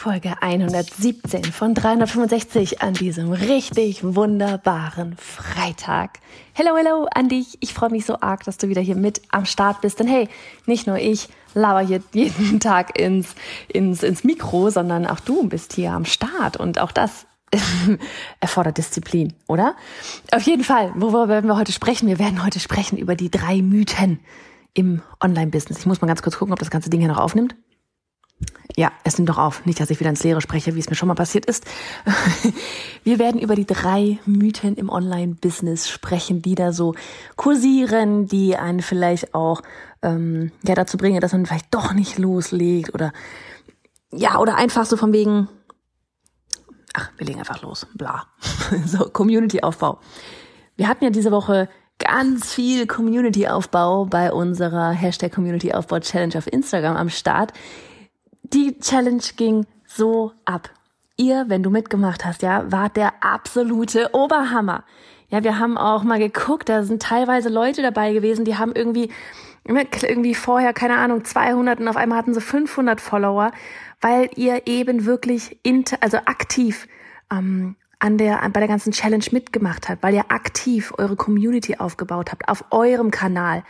Folge 117 von 365 an diesem richtig wunderbaren Freitag. Hello, hello an dich. Ich freue mich so arg, dass du wieder hier mit am Start bist. Denn hey, nicht nur ich laber hier jeden Tag ins, ins, ins Mikro, sondern auch du bist hier am Start. Und auch das erfordert Disziplin, oder? Auf jeden Fall, worüber werden wir heute sprechen? Wir werden heute sprechen über die drei Mythen im Online-Business. Ich muss mal ganz kurz gucken, ob das ganze Ding hier noch aufnimmt. Ja, es nimmt doch auf. Nicht, dass ich wieder ins Leere spreche, wie es mir schon mal passiert ist. Wir werden über die drei Mythen im Online-Business sprechen, die da so kursieren, die einen vielleicht auch ähm, ja dazu bringen, dass man vielleicht doch nicht loslegt oder ja oder einfach so von wegen. Ach, wir legen einfach los. Bla. so Community-Aufbau. Wir hatten ja diese Woche ganz viel Community-Aufbau bei unserer Hashtag Community-Aufbau Challenge auf Instagram am Start. Die Challenge ging so ab. Ihr, wenn du mitgemacht hast, ja, wart der absolute Oberhammer. Ja, wir haben auch mal geguckt, da sind teilweise Leute dabei gewesen, die haben irgendwie ne, irgendwie vorher, keine Ahnung, 200 und auf einmal hatten sie 500 Follower, weil ihr eben wirklich inter, also aktiv ähm, an der, bei der ganzen Challenge mitgemacht habt, weil ihr aktiv eure Community aufgebaut habt auf eurem Kanal.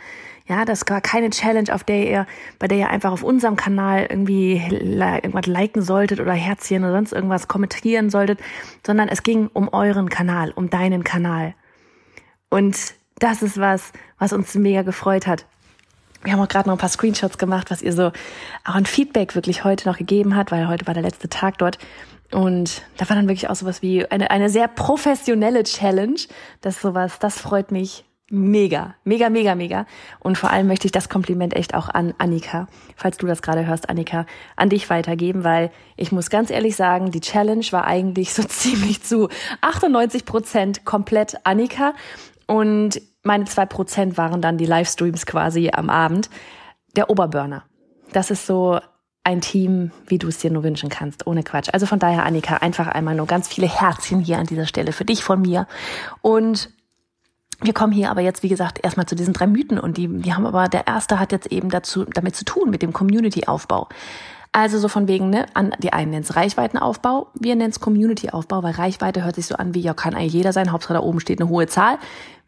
Ja, das war keine Challenge, auf der ihr, bei der ihr einfach auf unserem Kanal irgendwie irgendwas liken solltet oder Herzchen oder sonst irgendwas kommentieren solltet, sondern es ging um euren Kanal, um deinen Kanal. Und das ist was, was uns mega gefreut hat. Wir haben auch gerade noch ein paar Screenshots gemacht, was ihr so auch ein Feedback wirklich heute noch gegeben hat, weil heute war der letzte Tag dort. Und da war dann wirklich auch sowas wie eine, eine sehr professionelle Challenge. Das sowas, das freut mich mega, mega, mega, mega. Und vor allem möchte ich das Kompliment echt auch an Annika, falls du das gerade hörst, Annika, an dich weitergeben, weil ich muss ganz ehrlich sagen, die Challenge war eigentlich so ziemlich zu 98 Prozent komplett Annika und meine zwei Prozent waren dann die Livestreams quasi am Abend. Der Oberburner. Das ist so ein Team, wie du es dir nur wünschen kannst, ohne Quatsch. Also von daher, Annika, einfach einmal nur ganz viele Herzchen hier an dieser Stelle für dich von mir. Und wir kommen hier aber jetzt, wie gesagt, erstmal zu diesen drei Mythen und die, die haben aber, der erste hat jetzt eben dazu, damit zu tun, mit dem Community-Aufbau. Also so von wegen, ne, an, die einen nennen es Reichweitenaufbau, wir nennen es Community-Aufbau, weil Reichweite hört sich so an wie, ja, kann eigentlich jeder sein, Hauptsache da oben steht eine hohe Zahl.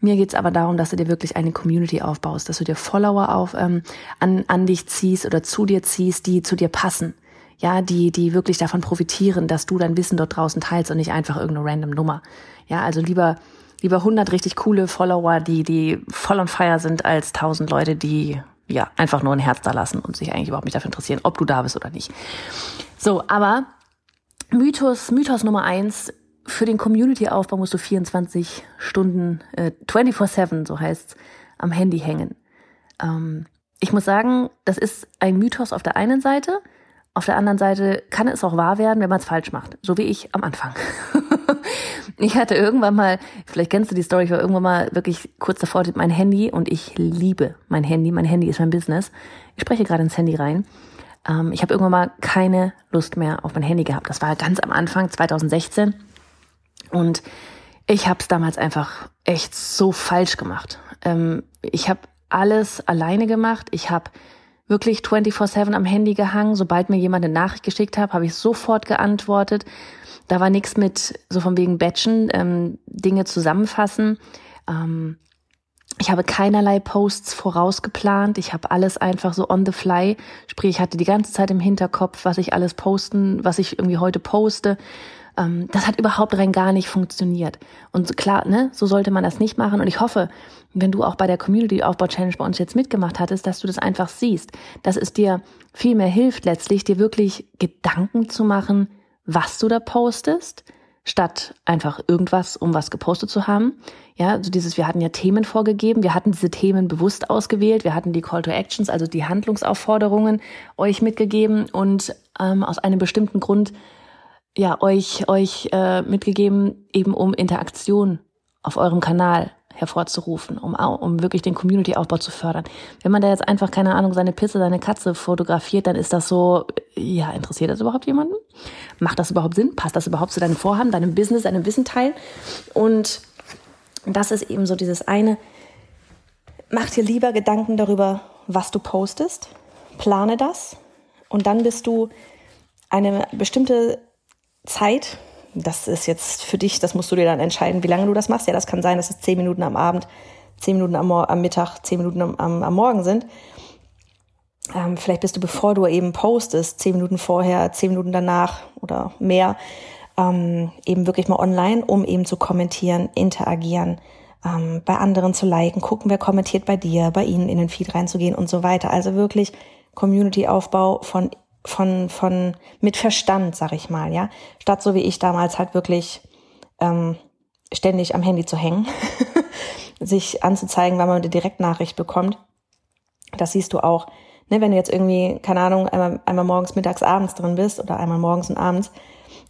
Mir geht's aber darum, dass du dir wirklich eine Community aufbaust, dass du dir Follower auf, ähm, an, an dich ziehst oder zu dir ziehst, die zu dir passen. Ja, die, die wirklich davon profitieren, dass du dein Wissen dort draußen teilst und nicht einfach irgendeine random Nummer. Ja, also lieber lieber 100 richtig coole Follower, die, die voll on fire sind, als 1000 Leute, die ja einfach nur ein Herz da lassen und sich eigentlich überhaupt nicht dafür interessieren, ob du da bist oder nicht. So, aber Mythos, Mythos Nummer eins, für den Community-Aufbau musst du 24 Stunden, äh, 24-7, so heißt's, am Handy hängen. Ähm, ich muss sagen, das ist ein Mythos auf der einen Seite, auf der anderen Seite kann es auch wahr werden, wenn man es falsch macht, so wie ich am Anfang. ich hatte irgendwann mal, vielleicht kennst du die Story, ich war irgendwann mal wirklich kurz davor mein Handy und ich liebe mein Handy. Mein Handy ist mein Business. Ich spreche gerade ins Handy rein. Ähm, ich habe irgendwann mal keine Lust mehr auf mein Handy gehabt. Das war ganz am Anfang, 2016. Und ich habe es damals einfach echt so falsch gemacht. Ähm, ich habe alles alleine gemacht. Ich habe wirklich 24/7 am Handy gehangen. Sobald mir jemand eine Nachricht geschickt hat, habe ich sofort geantwortet. Da war nichts mit so von wegen Batchen, ähm, Dinge zusammenfassen. Ähm, ich habe keinerlei Posts vorausgeplant. Ich habe alles einfach so on the fly. Sprich, ich hatte die ganze Zeit im Hinterkopf, was ich alles posten, was ich irgendwie heute poste. Ähm, das hat überhaupt rein gar nicht funktioniert. Und klar, ne, so sollte man das nicht machen. Und ich hoffe, wenn du auch bei der Community Aufbau Challenge bei uns jetzt mitgemacht hattest, dass du das einfach siehst, dass es dir viel mehr hilft, letztlich dir wirklich Gedanken zu machen, was du da postest, statt einfach irgendwas, um was gepostet zu haben. Ja, also dieses, wir hatten ja Themen vorgegeben, wir hatten diese Themen bewusst ausgewählt, wir hatten die Call to Actions, also die Handlungsaufforderungen euch mitgegeben und ähm, aus einem bestimmten Grund ja euch euch äh, mitgegeben, eben um Interaktion auf eurem Kanal hervorzurufen, um, um wirklich den Community-Aufbau zu fördern. Wenn man da jetzt einfach, keine Ahnung, seine Pizza, seine Katze fotografiert, dann ist das so, ja, interessiert das überhaupt jemanden? Macht das überhaupt Sinn? Passt das überhaupt zu deinem Vorhaben, deinem Business, deinem Wissenteil? Und das ist eben so dieses eine, mach dir lieber Gedanken darüber, was du postest, plane das und dann bist du eine bestimmte Zeit, das ist jetzt für dich, das musst du dir dann entscheiden, wie lange du das machst. Ja, das kann sein, dass es zehn Minuten am Abend, zehn Minuten am, am Mittag, zehn Minuten am, am, am Morgen sind. Ähm, vielleicht bist du, bevor du eben postest, zehn Minuten vorher, zehn Minuten danach oder mehr, ähm, eben wirklich mal online, um eben zu kommentieren, interagieren, ähm, bei anderen zu liken, gucken, wer kommentiert bei dir, bei ihnen in den Feed reinzugehen und so weiter. Also wirklich Community-Aufbau von von, von, mit Verstand, sag ich mal, ja. Statt so wie ich damals halt wirklich ähm, ständig am Handy zu hängen, sich anzuzeigen, weil man eine Direktnachricht bekommt. Das siehst du auch, ne, wenn du jetzt irgendwie, keine Ahnung, einmal, einmal morgens, mittags, abends drin bist oder einmal morgens und abends,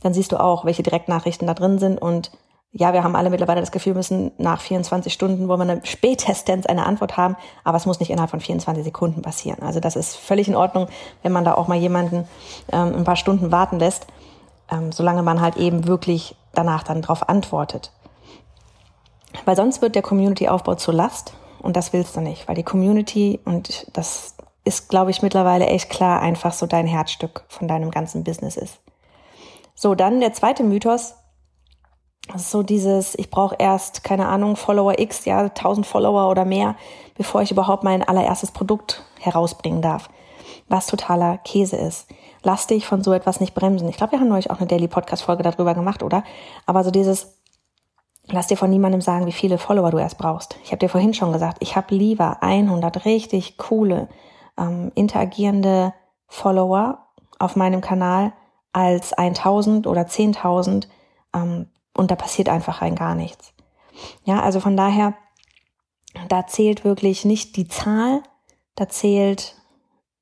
dann siehst du auch, welche Direktnachrichten da drin sind und ja, wir haben alle mittlerweile das Gefühl, müssen nach 24 Stunden, wo wir eine spätestens eine Antwort haben, aber es muss nicht innerhalb von 24 Sekunden passieren. Also das ist völlig in Ordnung, wenn man da auch mal jemanden ähm, ein paar Stunden warten lässt, ähm, solange man halt eben wirklich danach dann darauf antwortet. Weil sonst wird der Community-Aufbau zur Last und das willst du nicht, weil die Community, und das ist, glaube ich, mittlerweile echt klar, einfach so dein Herzstück von deinem ganzen Business ist. So, dann der zweite Mythos, so dieses, ich brauche erst, keine Ahnung, Follower X, ja, 1000 Follower oder mehr, bevor ich überhaupt mein allererstes Produkt herausbringen darf. Was totaler Käse ist. Lass dich von so etwas nicht bremsen. Ich glaube, wir haben neulich auch eine Daily Podcast Folge darüber gemacht, oder? Aber so dieses, lass dir von niemandem sagen, wie viele Follower du erst brauchst. Ich habe dir vorhin schon gesagt, ich habe lieber 100 richtig coole, ähm, interagierende Follower auf meinem Kanal als 1000 oder 10.000 ähm, und da passiert einfach rein gar nichts. Ja, also von daher, da zählt wirklich nicht die Zahl, da zählt,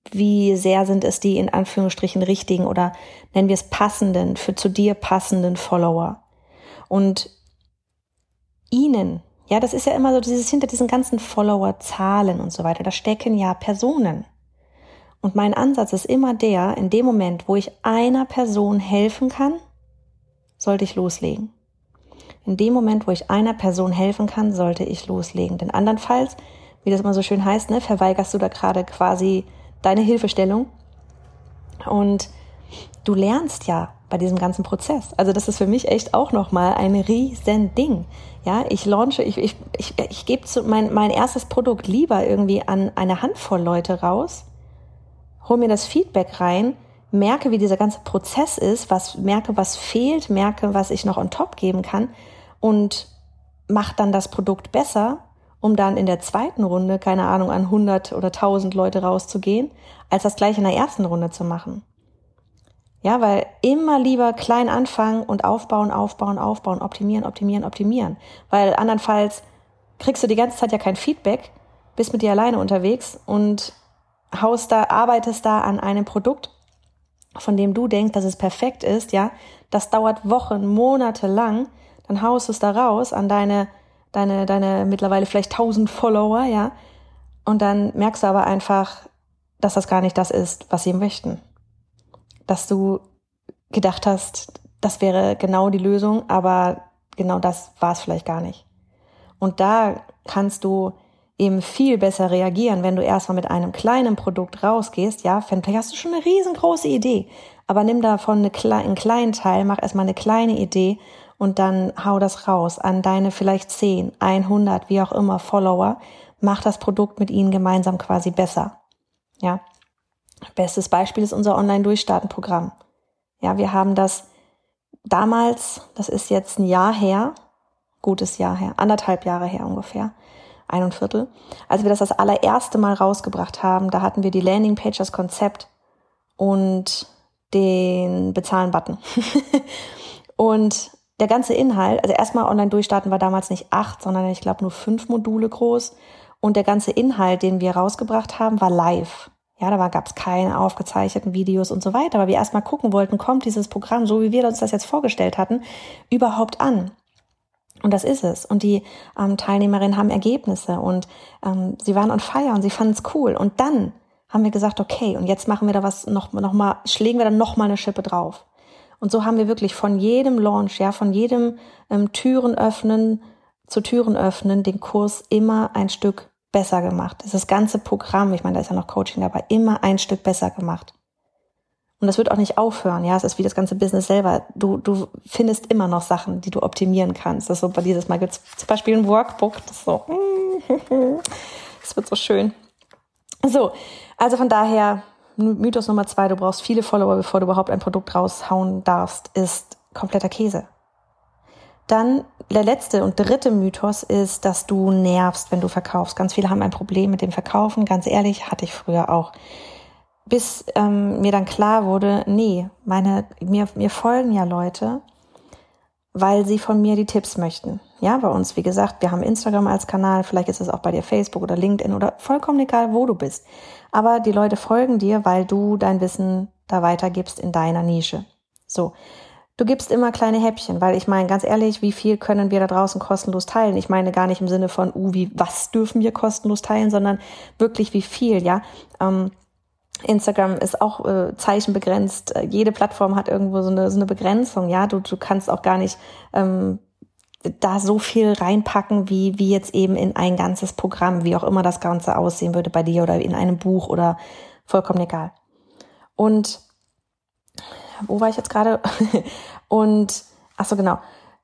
wie sehr sind es die in Anführungsstrichen richtigen oder nennen wir es passenden, für zu dir passenden Follower. Und ihnen, ja, das ist ja immer so dieses hinter diesen ganzen Follower-Zahlen und so weiter, da stecken ja Personen. Und mein Ansatz ist immer der, in dem Moment, wo ich einer Person helfen kann, sollte ich loslegen. In dem Moment, wo ich einer Person helfen kann, sollte ich loslegen. Denn andernfalls, wie das immer so schön heißt, ne, verweigerst du da gerade quasi deine Hilfestellung. Und du lernst ja bei diesem ganzen Prozess. Also das ist für mich echt auch nochmal ein riesen Ding. Ja, ich launche, ich, ich, ich, ich gebe mein, mein erstes Produkt lieber irgendwie an eine Handvoll Leute raus, hol mir das Feedback rein, merke, wie dieser ganze Prozess ist, was merke, was fehlt, merke, was ich noch on top geben kann und mache dann das Produkt besser, um dann in der zweiten Runde, keine Ahnung, an 100 oder 1000 Leute rauszugehen, als das gleich in der ersten Runde zu machen. Ja, weil immer lieber klein anfangen und aufbauen, aufbauen, aufbauen, optimieren, optimieren, optimieren. Weil andernfalls kriegst du die ganze Zeit ja kein Feedback, bist mit dir alleine unterwegs und haust da, arbeitest da an einem Produkt, von dem du denkst, dass es perfekt ist, ja, das dauert Wochen, Monate lang, dann haust es da raus an deine, deine, deine mittlerweile vielleicht tausend Follower, ja, und dann merkst du aber einfach, dass das gar nicht das ist, was sie möchten. Dass du gedacht hast, das wäre genau die Lösung, aber genau das war es vielleicht gar nicht. Und da kannst du eben viel besser reagieren, wenn du erstmal mit einem kleinen Produkt rausgehst. Ja, vielleicht hast du schon eine riesengroße Idee, aber nimm davon eine, einen kleinen Teil, mach erstmal eine kleine Idee und dann hau das raus an deine vielleicht 10, 100, wie auch immer Follower. Mach das Produkt mit ihnen gemeinsam quasi besser. Ja. Bestes Beispiel ist unser Online-Durchstarten-Programm. Ja, wir haben das damals, das ist jetzt ein Jahr her, gutes Jahr her, anderthalb Jahre her ungefähr, ein und Viertel, als wir das das allererste Mal rausgebracht haben, da hatten wir die Landingpage, das Konzept und den Bezahlen-Button. und der ganze Inhalt, also erstmal online durchstarten war damals nicht acht, sondern ich glaube nur fünf Module groß. Und der ganze Inhalt, den wir rausgebracht haben, war live. Ja, da gab es keine aufgezeichneten Videos und so weiter, weil wir erstmal gucken wollten, kommt dieses Programm, so wie wir uns das jetzt vorgestellt hatten, überhaupt an. Und das ist es. Und die ähm, Teilnehmerinnen haben Ergebnisse und ähm, sie waren on fire und sie fanden es cool. Und dann haben wir gesagt, okay, und jetzt machen wir da was noch, noch mal, schlägen wir dann noch mal eine Schippe drauf. Und so haben wir wirklich von jedem Launch, ja, von jedem ähm, Türen öffnen zu Türen öffnen, den Kurs immer ein Stück besser gemacht. Das, ganze Programm, ich meine, da ist ja noch Coaching dabei, immer ein Stück besser gemacht. Und das wird auch nicht aufhören, ja. Es ist wie das ganze Business selber. Du, du findest immer noch Sachen, die du optimieren kannst. Das ist so bei dieses Mal gibt es zum Beispiel ein Workbook. Das ist so, das wird so schön. So, also von daher, Mythos Nummer zwei, du brauchst viele Follower, bevor du überhaupt ein Produkt raushauen darfst, ist kompletter Käse. Dann der letzte und dritte Mythos ist, dass du nervst, wenn du verkaufst. Ganz viele haben ein Problem mit dem Verkaufen. Ganz ehrlich, hatte ich früher auch bis ähm, mir dann klar wurde, nee, meine, mir, mir folgen ja Leute, weil sie von mir die Tipps möchten. Ja, bei uns, wie gesagt, wir haben Instagram als Kanal, vielleicht ist es auch bei dir Facebook oder LinkedIn oder vollkommen egal, wo du bist. Aber die Leute folgen dir, weil du dein Wissen da weitergibst in deiner Nische. So. Du gibst immer kleine Häppchen, weil ich meine, ganz ehrlich, wie viel können wir da draußen kostenlos teilen? Ich meine gar nicht im Sinne von, uh, wie, was dürfen wir kostenlos teilen, sondern wirklich wie viel, ja. Ähm, Instagram ist auch äh, zeichenbegrenzt. Jede Plattform hat irgendwo so eine, so eine Begrenzung. Ja, du, du kannst auch gar nicht ähm, da so viel reinpacken, wie, wie jetzt eben in ein ganzes Programm, wie auch immer das Ganze aussehen würde bei dir oder in einem Buch oder vollkommen egal. Und wo war ich jetzt gerade? Und ach so genau,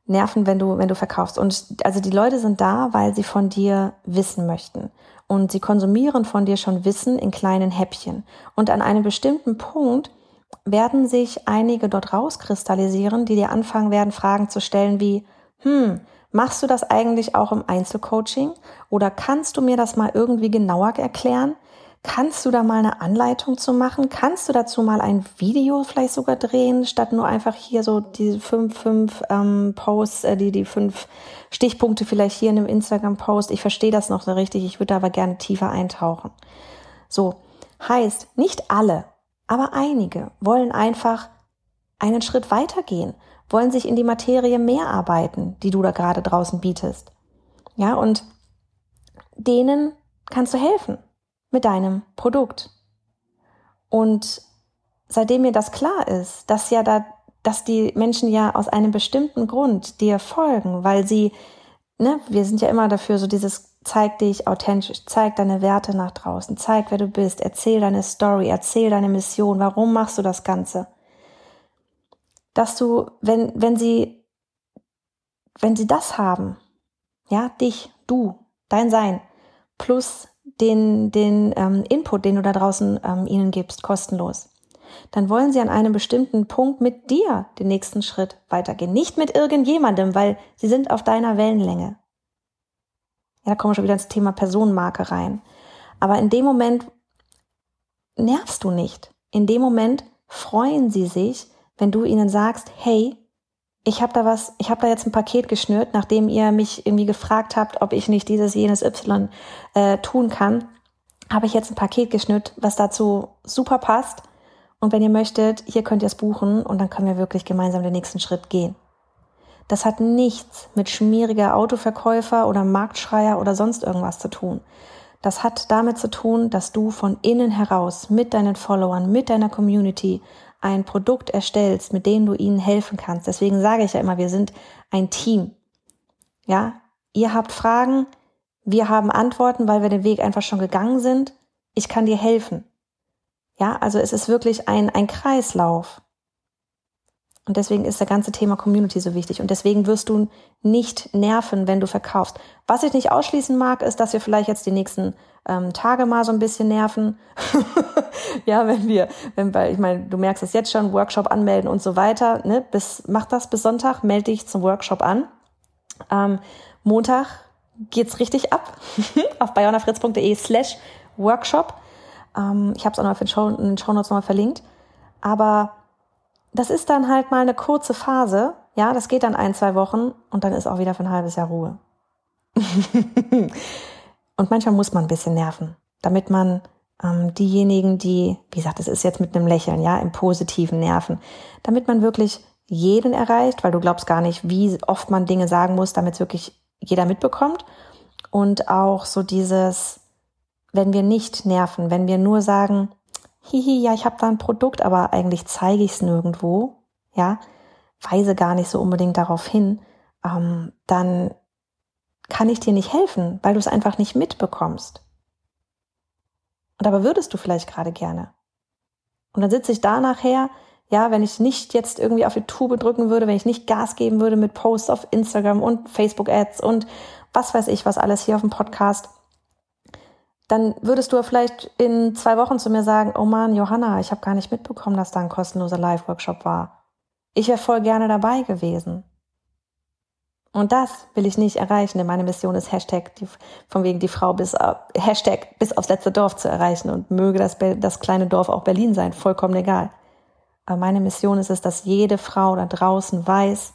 nerven, wenn du wenn du verkaufst. Und also die Leute sind da, weil sie von dir wissen möchten und sie konsumieren von dir schon Wissen in kleinen Häppchen. Und an einem bestimmten Punkt werden sich einige dort rauskristallisieren, die dir anfangen werden, Fragen zu stellen wie, hm, machst du das eigentlich auch im Einzelcoaching? Oder kannst du mir das mal irgendwie genauer erklären? Kannst du da mal eine Anleitung zu machen? Kannst du dazu mal ein Video vielleicht sogar drehen, statt nur einfach hier so die fünf, fünf ähm, Posts, äh, die, die fünf Stichpunkte vielleicht hier in einem Instagram-Post? Ich verstehe das noch so richtig, ich würde aber gerne tiefer eintauchen. So, heißt, nicht alle, aber einige wollen einfach einen Schritt weitergehen, wollen sich in die Materie mehr arbeiten, die du da gerade draußen bietest. Ja, und denen kannst du helfen mit deinem Produkt. Und seitdem mir das klar ist, dass ja da, dass die Menschen ja aus einem bestimmten Grund dir folgen, weil sie, ne, wir sind ja immer dafür, so dieses zeig dich authentisch, zeig deine Werte nach draußen, zeig wer du bist, erzähl deine Story, erzähl deine Mission, warum machst du das Ganze? Dass du, wenn, wenn sie, wenn sie das haben, ja, dich, du, dein Sein, plus den, den ähm, Input, den du da draußen ähm, ihnen gibst, kostenlos, dann wollen sie an einem bestimmten Punkt mit dir den nächsten Schritt weitergehen. Nicht mit irgendjemandem, weil sie sind auf deiner Wellenlänge. Ja, da kommen wir schon wieder ins Thema Personenmarke rein. Aber in dem Moment nervst du nicht. In dem Moment freuen sie sich, wenn du ihnen sagst, hey, ich habe da was, ich habe da jetzt ein Paket geschnürt, nachdem ihr mich irgendwie gefragt habt, ob ich nicht dieses, jenes Y äh, tun kann, habe ich jetzt ein Paket geschnürt, was dazu super passt. Und wenn ihr möchtet, hier könnt ihr es buchen und dann können wir wirklich gemeinsam den nächsten Schritt gehen. Das hat nichts mit schmieriger Autoverkäufer oder Marktschreier oder sonst irgendwas zu tun. Das hat damit zu tun, dass du von innen heraus mit deinen Followern, mit deiner Community ein Produkt erstellst, mit dem du ihnen helfen kannst. Deswegen sage ich ja immer, wir sind ein Team. Ja, ihr habt Fragen, wir haben Antworten, weil wir den Weg einfach schon gegangen sind. Ich kann dir helfen. Ja, also es ist wirklich ein, ein Kreislauf. Und deswegen ist das ganze Thema Community so wichtig. Und deswegen wirst du nicht nerven, wenn du verkaufst. Was ich nicht ausschließen mag, ist, dass wir vielleicht jetzt die nächsten ähm, Tage mal so ein bisschen nerven. ja, wenn wir, wenn, weil ich meine, du merkst es jetzt schon, Workshop anmelden und so weiter. Ne? Bis, mach das bis Sonntag, melde dich zum Workshop an. Ähm, Montag geht's richtig ab auf bayonafritz.de slash Workshop. Ähm, ich habe es auch noch in den Show Notes nochmal verlinkt. Aber das ist dann halt mal eine kurze Phase. Ja, das geht dann ein, zwei Wochen und dann ist auch wieder für ein halbes Jahr Ruhe. und manchmal muss man ein bisschen nerven, damit man ähm, diejenigen, die, wie gesagt, das ist jetzt mit einem Lächeln, ja, im positiven Nerven, damit man wirklich jeden erreicht, weil du glaubst gar nicht, wie oft man Dinge sagen muss, damit es wirklich jeder mitbekommt. Und auch so dieses, wenn wir nicht nerven, wenn wir nur sagen, hihi, ja, ich habe da ein Produkt, aber eigentlich zeige ich es nirgendwo, ja, weise gar nicht so unbedingt darauf hin, ähm, dann kann ich dir nicht helfen, weil du es einfach nicht mitbekommst. Und aber würdest du vielleicht gerade gerne. Und dann sitze ich da nachher, ja, wenn ich nicht jetzt irgendwie auf die Tube drücken würde, wenn ich nicht Gas geben würde mit Posts auf Instagram und Facebook-Ads und was weiß ich, was alles hier auf dem Podcast, dann würdest du vielleicht in zwei Wochen zu mir sagen, oh Mann, Johanna, ich habe gar nicht mitbekommen, dass da ein kostenloser Live-Workshop war. Ich wäre voll gerne dabei gewesen. Und das will ich nicht erreichen, denn meine Mission ist Hashtag, die, von wegen die Frau bis, Hashtag bis aufs letzte Dorf zu erreichen und möge das, das kleine Dorf auch Berlin sein, vollkommen egal. Aber meine Mission ist es, dass jede Frau da draußen weiß,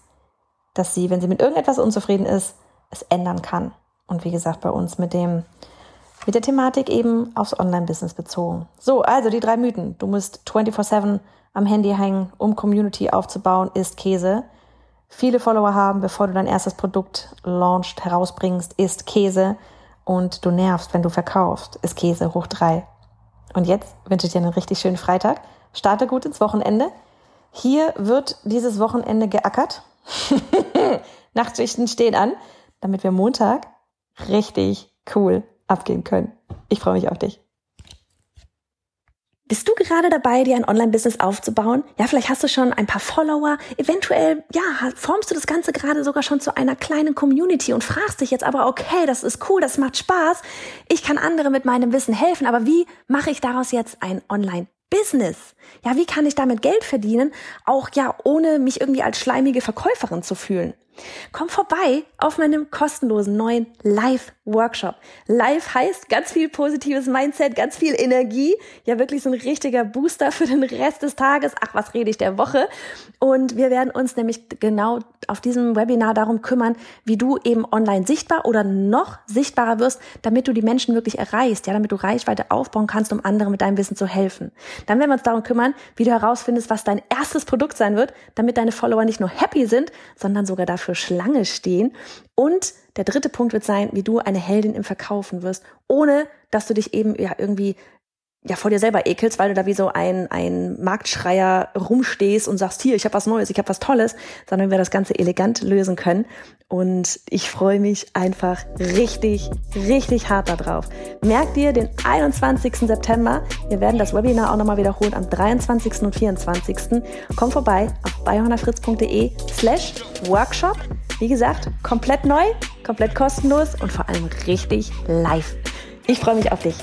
dass sie, wenn sie mit irgendetwas unzufrieden ist, es ändern kann. Und wie gesagt, bei uns mit dem mit der Thematik eben aufs Online-Business bezogen. So, also die drei Mythen. Du musst 24-7 am Handy hängen, um Community aufzubauen, ist Käse. Viele Follower haben, bevor du dein erstes Produkt launcht, herausbringst, ist Käse. Und du nervst, wenn du verkaufst, ist Käse hoch drei. Und jetzt wünsche ich dir einen richtig schönen Freitag. Starte gut ins Wochenende. Hier wird dieses Wochenende geackert. Nachtschichten stehen an, damit wir Montag richtig cool abgehen können. Ich freue mich auf dich. Bist du gerade dabei, dir ein Online-Business aufzubauen? Ja, vielleicht hast du schon ein paar Follower. Eventuell, ja, formst du das Ganze gerade sogar schon zu einer kleinen Community und fragst dich jetzt aber, okay, das ist cool, das macht Spaß. Ich kann andere mit meinem Wissen helfen, aber wie mache ich daraus jetzt ein Online-Business? Ja, wie kann ich damit Geld verdienen? Auch ja, ohne mich irgendwie als schleimige Verkäuferin zu fühlen. Komm vorbei auf meinem kostenlosen neuen Live-Workshop. Live heißt ganz viel positives Mindset, ganz viel Energie. Ja, wirklich so ein richtiger Booster für den Rest des Tages. Ach, was rede ich der Woche? Und wir werden uns nämlich genau auf diesem Webinar darum kümmern, wie du eben online sichtbar oder noch sichtbarer wirst, damit du die Menschen wirklich erreichst. Ja, damit du Reichweite aufbauen kannst, um anderen mit deinem Wissen zu helfen. Dann werden wir uns darum kümmern, wie du herausfindest, was dein erstes Produkt sein wird, damit deine Follower nicht nur happy sind, sondern sogar dafür für Schlange stehen. Und der dritte Punkt wird sein, wie du eine Heldin im Verkaufen wirst, ohne dass du dich eben ja irgendwie ja vor dir selber ekelst, weil du da wie so ein, ein Marktschreier rumstehst und sagst, hier, ich habe was Neues, ich habe was Tolles, sondern wir das Ganze elegant lösen können. Und ich freue mich einfach richtig, richtig hart darauf. Merk dir den 21. September. Wir werden das Webinar auch nochmal wiederholen am 23. und 24. Komm vorbei auf bayhonafritz.de slash Workshop. Wie gesagt, komplett neu, komplett kostenlos und vor allem richtig live. Ich freue mich auf dich.